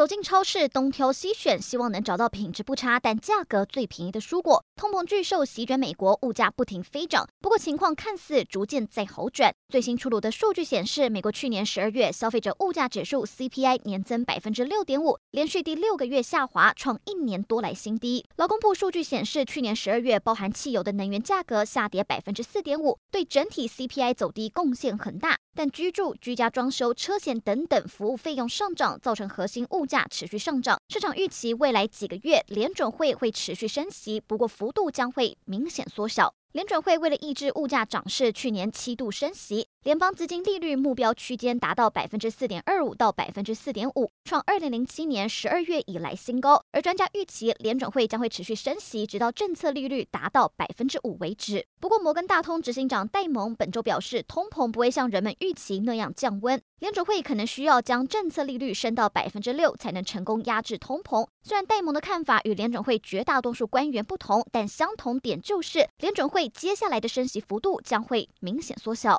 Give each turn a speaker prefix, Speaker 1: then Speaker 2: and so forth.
Speaker 1: 走进超市，东挑西选，希望能找到品质不差但价格最便宜的蔬果。通膨巨兽席卷美国，物价不停飞涨。不过情况看似逐渐在好转。最新出炉的数据显示，美国去年十二月消费者物价指数 CPI 年增百分之六点五，连续第六个月下滑，创一年多来新低。劳工部数据显示，去年十二月包含汽油的能源价格下跌百分之四点五，对整体 CPI 走低贡献很大。但居住、居家装修、车险等等服务费用上涨，造成核心物价持续上涨。市场预期未来几个月联准会会持续升息，不过幅度将会明显缩小。联准会为了抑制物价涨势，去年七度升息。联邦资金利率目标区间达到百分之四点二五到百分之四点五，创二零零七年十二月以来新高。而专家预期联准会将会持续升息，直到政策利率达到百分之五为止。不过，摩根大通执行长戴蒙本周表示，通膨不会像人们预期那样降温，联准会可能需要将政策利率升到百分之六才能成功压制通膨。虽然戴蒙的看法与联准会绝大多数官员不同，但相同点就是联准会接下来的升息幅度将会明显缩小。